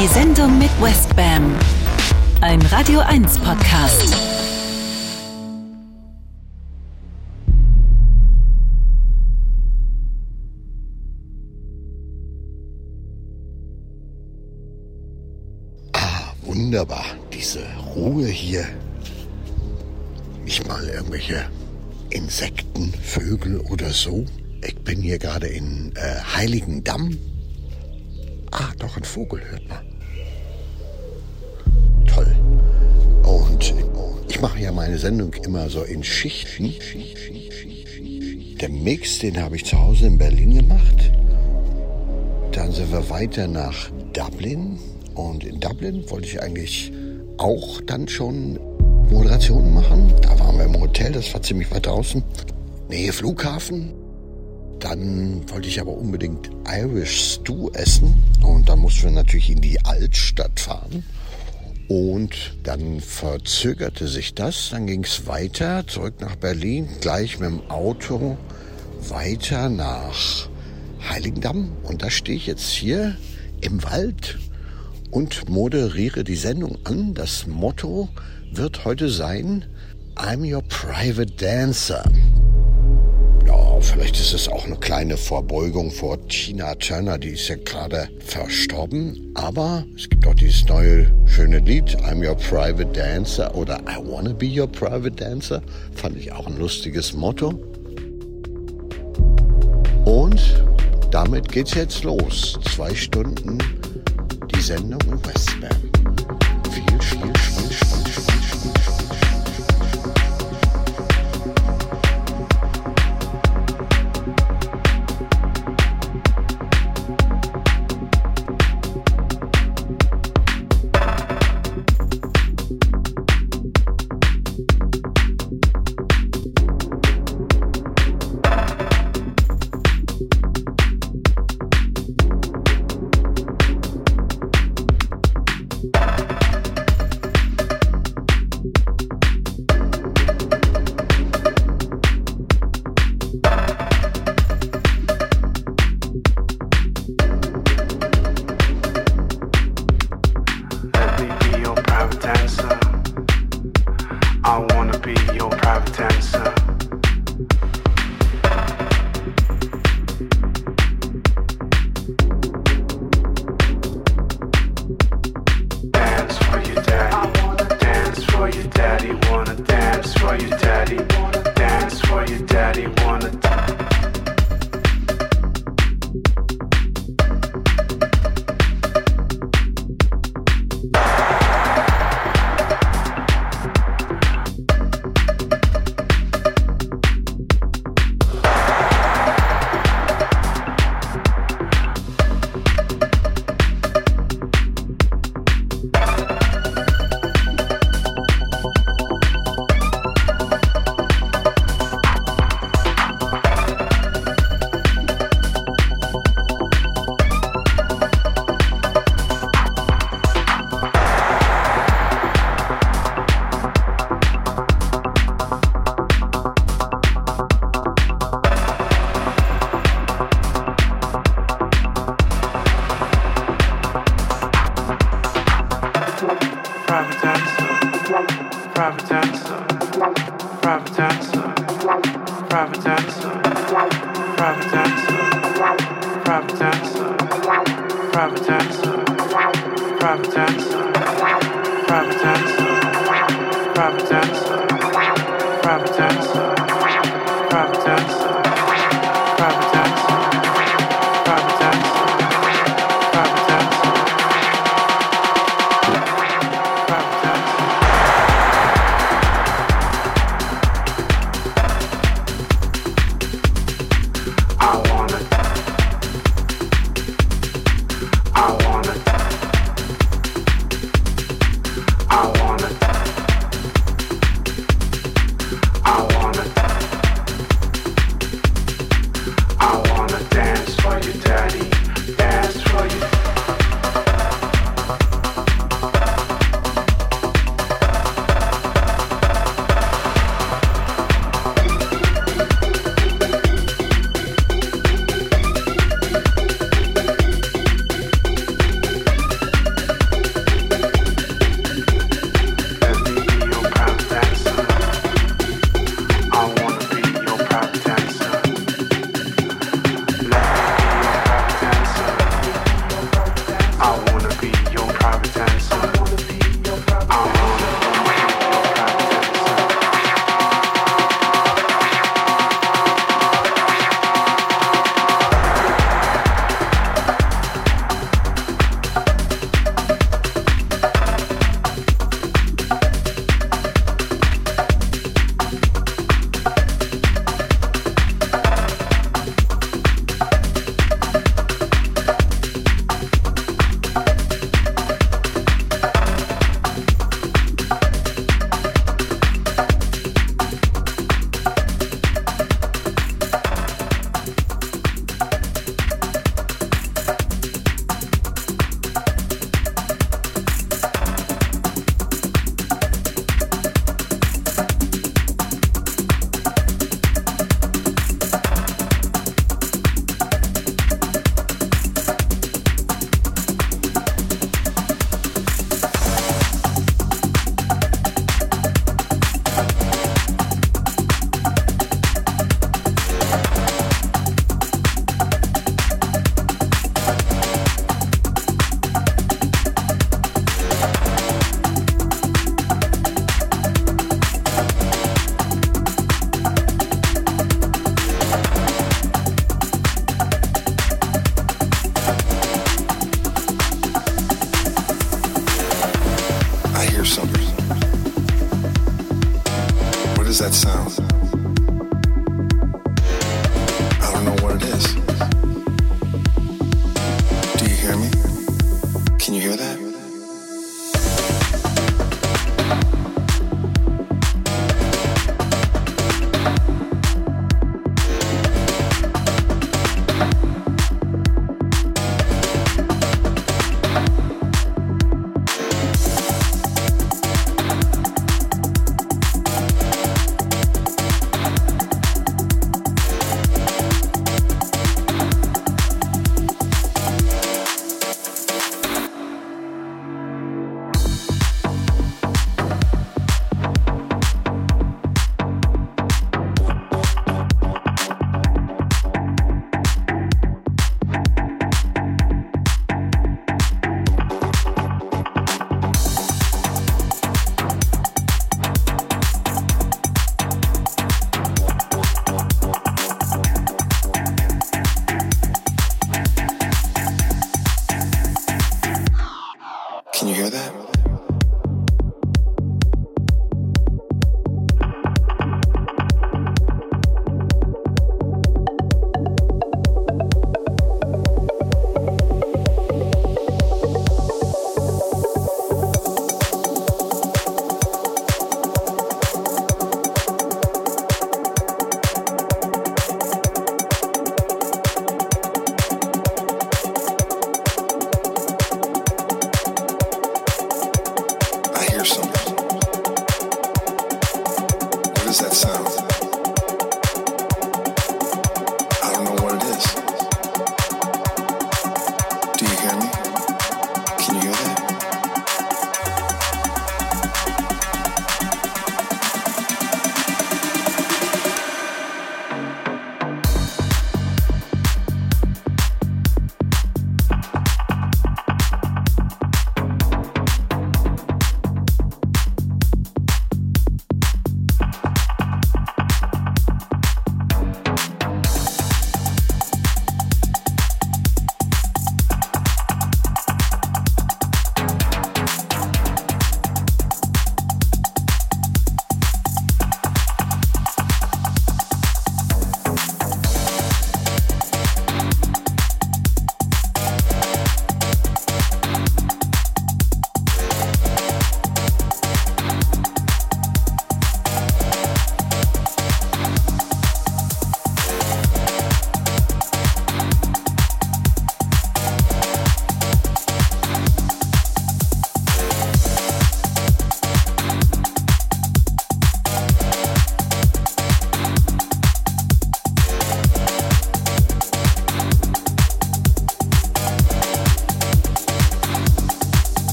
Die Sendung mit Westbam. Ein Radio 1 Podcast. Ah, wunderbar. Diese Ruhe hier. Nicht mal irgendwelche Insekten, Vögel oder so. Ich bin hier gerade in äh, Heiligendamm. Ah, doch, ein Vogel hört man. Und ich mache ja meine Sendung immer so in Schichten. Der Mix, den habe ich zu Hause in Berlin gemacht. Dann sind wir weiter nach Dublin. Und in Dublin wollte ich eigentlich auch dann schon Moderationen machen. Da waren wir im Hotel, das war ziemlich weit draußen. Nähe Flughafen. Dann wollte ich aber unbedingt Irish Stew essen und dann mussten wir natürlich in die Altstadt fahren. Und dann verzögerte sich das, dann ging es weiter, zurück nach Berlin, gleich mit dem Auto weiter nach Heiligendamm. Und da stehe ich jetzt hier im Wald und moderiere die Sendung an. Das Motto wird heute sein, I'm your private dancer. Ja, vielleicht ist es auch eine kleine Vorbeugung vor Tina Turner, die ist ja gerade verstorben. Aber es gibt auch dieses neue schöne Lied, I'm Your Private Dancer oder I Wanna Be Your Private Dancer. Fand ich auch ein lustiges Motto. Und damit geht's jetzt los. Zwei Stunden die Sendung Westbam. Viel, viel,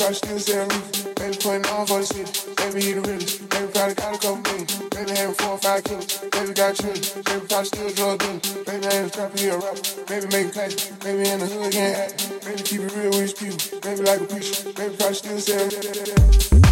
Everybody still the roof. Baby putting on for the city. Baby he the realest. Baby probably got a couple million. Baby having four or five kids. Baby got children. Baby probably still drug dealing. Baby ain't a trapper, he a rapper. Baby making classes. Baby in the hood, can't act. Baby keep it real with his people. Baby like a preacher. Baby probably still the same.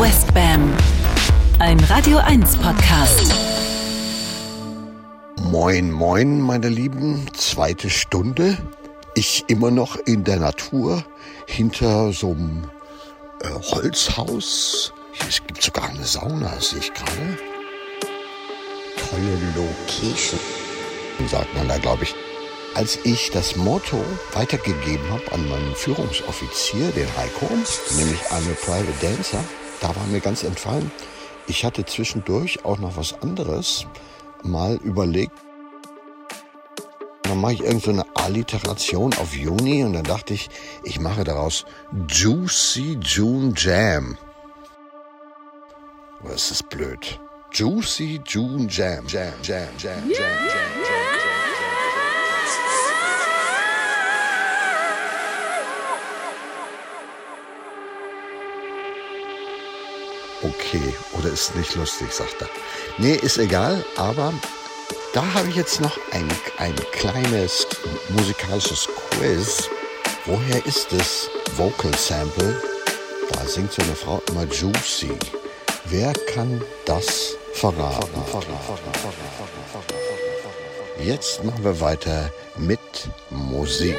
Westbam. Ein Radio 1 Podcast. Moin, moin, meine Lieben. Zweite Stunde. Ich immer noch in der Natur hinter so einem äh, Holzhaus. Es gibt sogar eine Sauna, sehe ich gerade. Tolle Location, sagt man da, glaube ich. Als ich das Motto weitergegeben habe an meinen Führungsoffizier, den Heiko, nämlich eine Private Dancer, da war mir ganz entfallen, ich hatte zwischendurch auch noch was anderes mal überlegt, dann mache ich irgendeine so Alliteration auf Juni und dann dachte ich, ich mache daraus Juicy June Jam. Aber es ist blöd. Juicy June Jam. Jam, Jam, Jam, Jam, Jam, Jam. Okay, oder ist nicht lustig, sagt er. Nee, ist egal, aber da habe ich jetzt noch ein, ein kleines musikalisches Quiz. Woher ist das Vocal Sample? Da singt so eine Frau immer Juicy. Wer kann das verraten? Jetzt machen wir weiter mit Musik.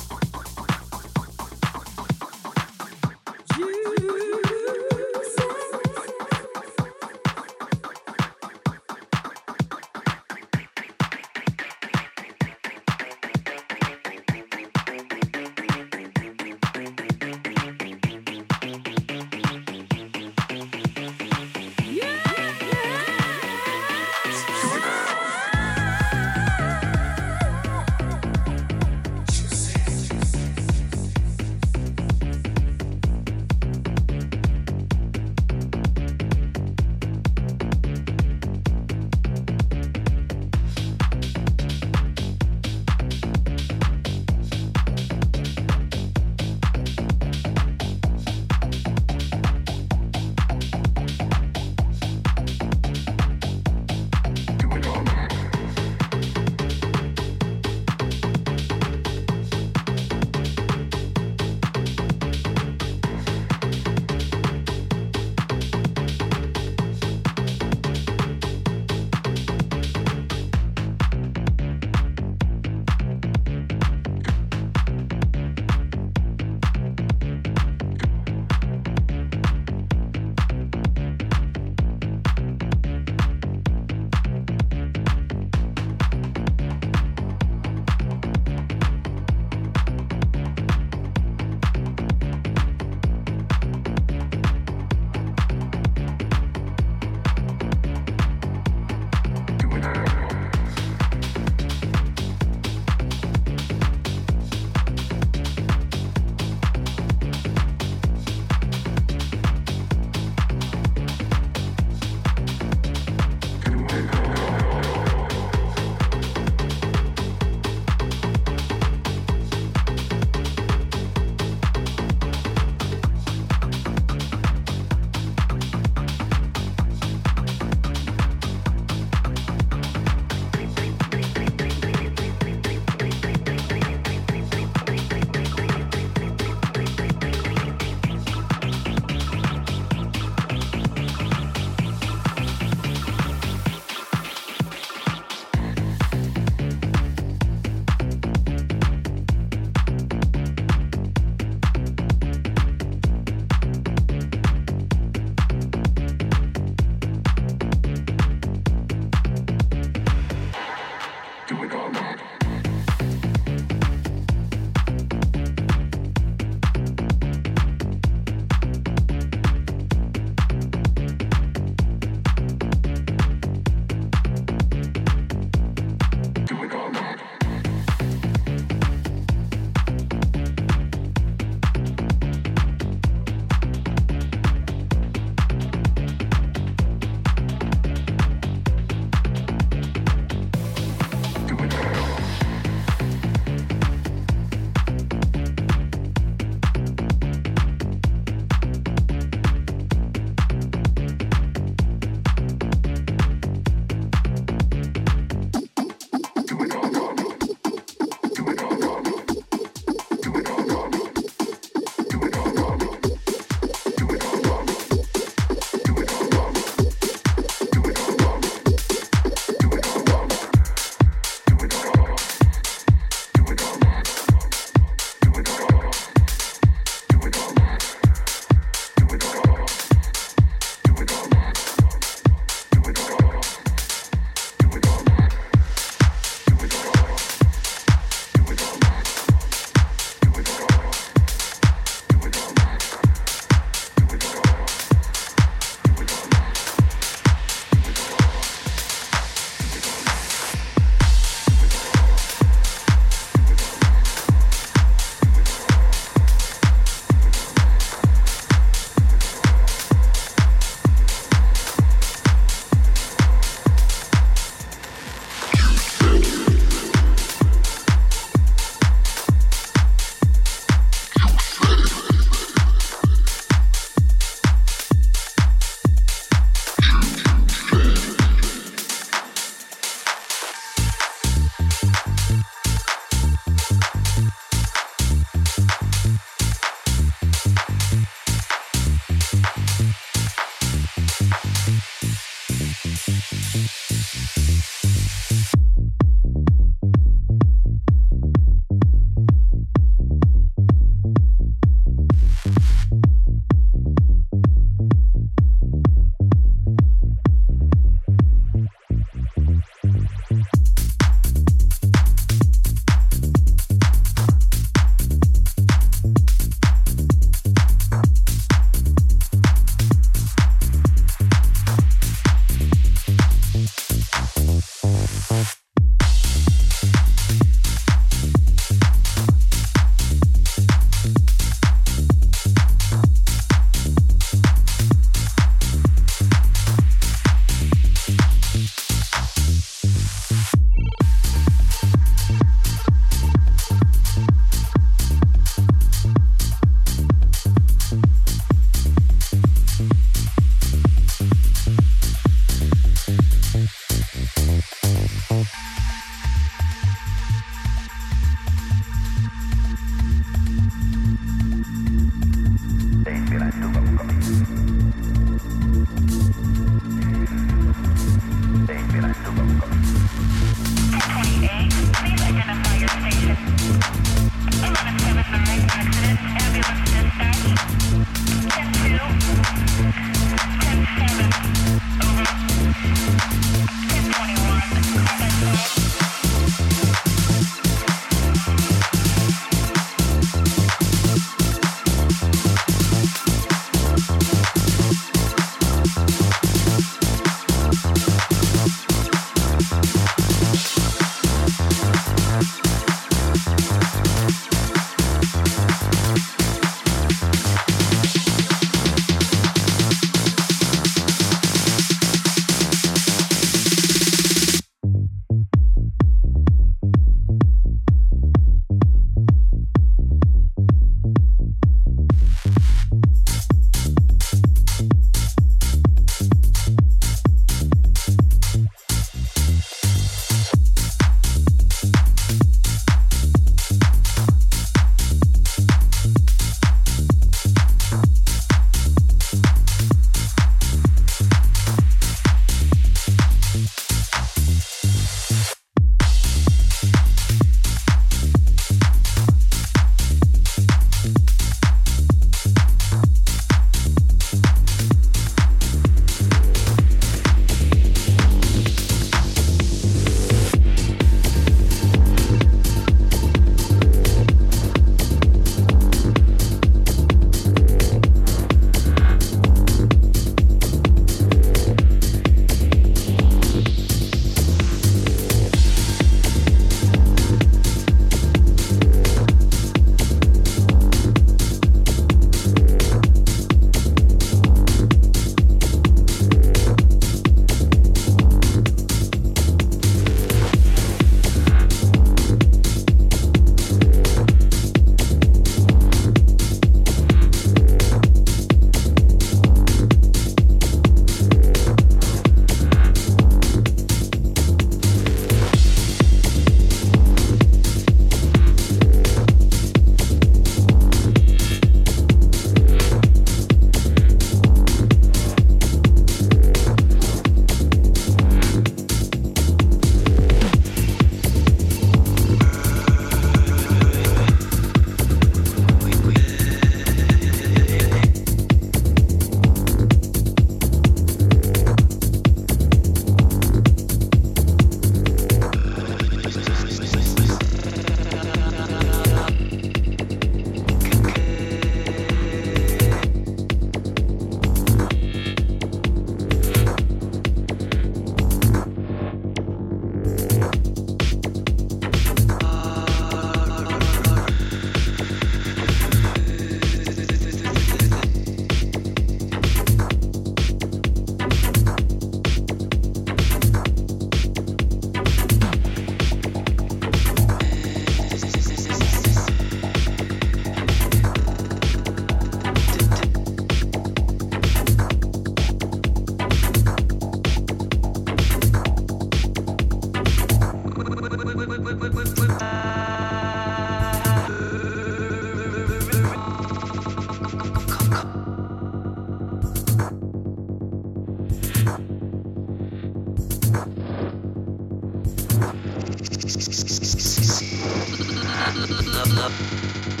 Love, love, love.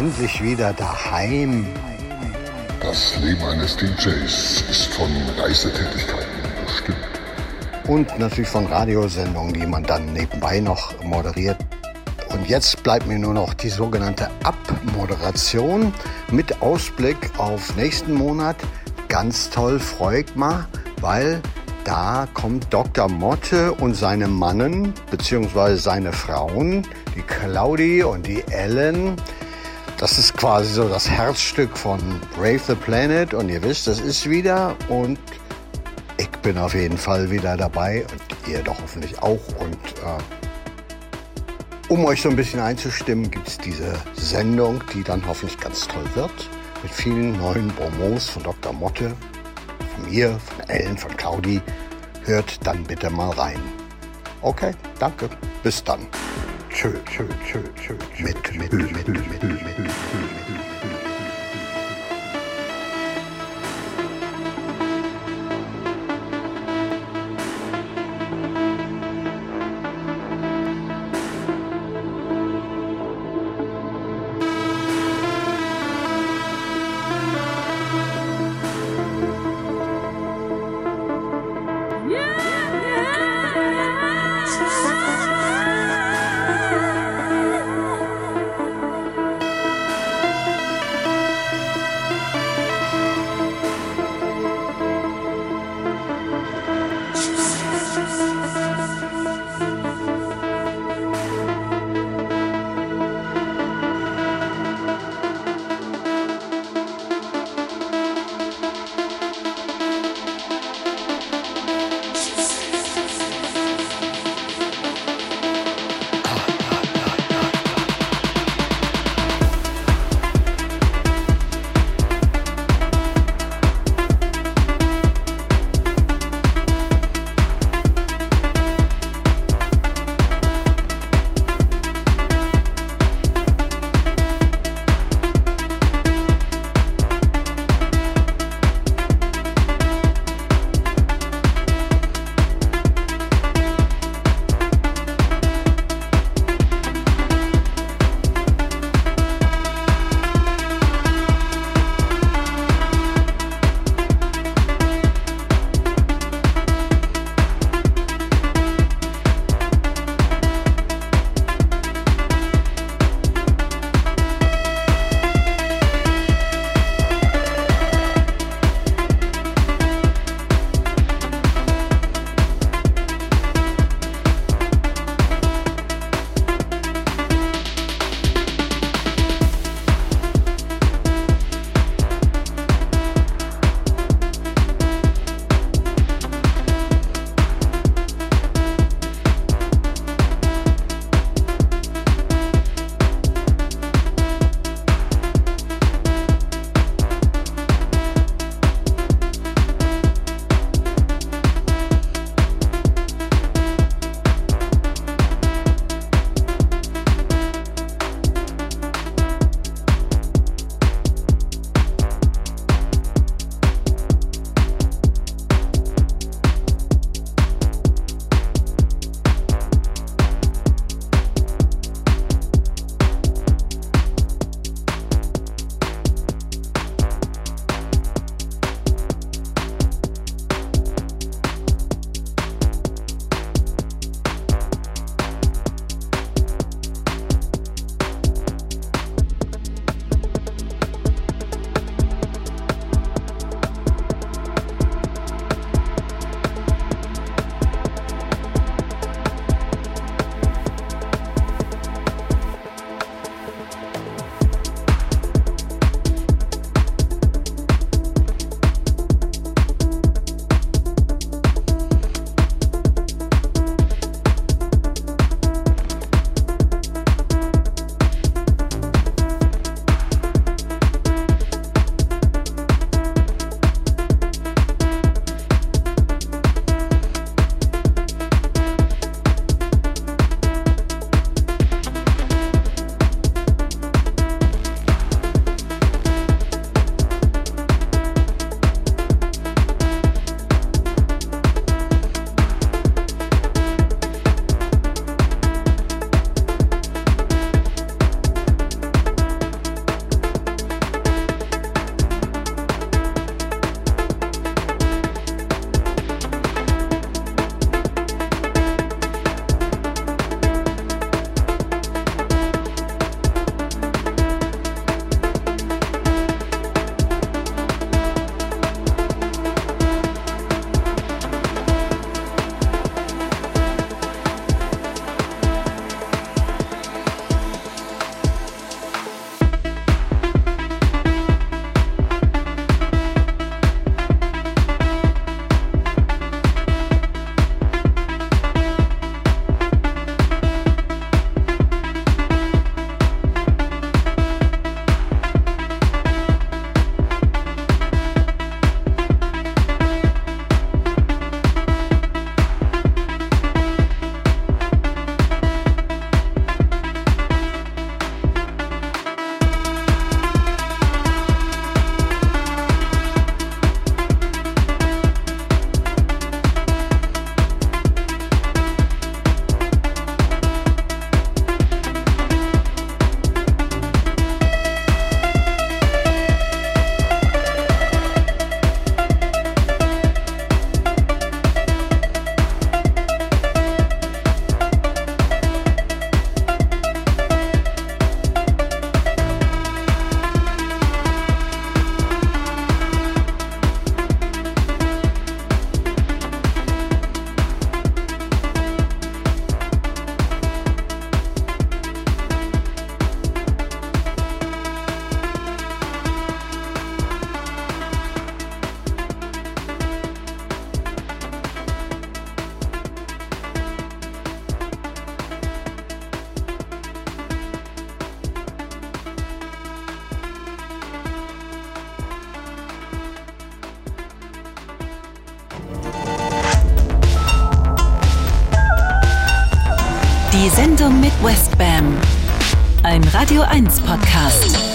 Endlich wieder daheim. Das Leben eines DJs ist von Reisetätigkeiten bestimmt. Und natürlich von Radiosendungen, die man dann nebenbei noch moderiert. Und jetzt bleibt mir nur noch die sogenannte Abmoderation mit Ausblick auf nächsten Monat. Ganz toll, freut mal, weil da kommt Dr. Motte und seine Mannen, beziehungsweise seine Frauen, die Claudi und die Ellen. Das ist quasi so das Herzstück von Brave the Planet und ihr wisst, das ist wieder und ich bin auf jeden Fall wieder dabei und ihr doch hoffentlich auch und äh, um euch so ein bisschen einzustimmen, gibt es diese Sendung, die dann hoffentlich ganz toll wird, mit vielen neuen Bonbons von Dr. Motte, von mir, von Ellen, von Claudi. Hört dann bitte mal rein. Okay, danke. Bis dann. Tschö, tschö, tschö, tschö. Mit, mit, mit, mit, mit, mit, Westbam. Ein Radio 1 Podcast.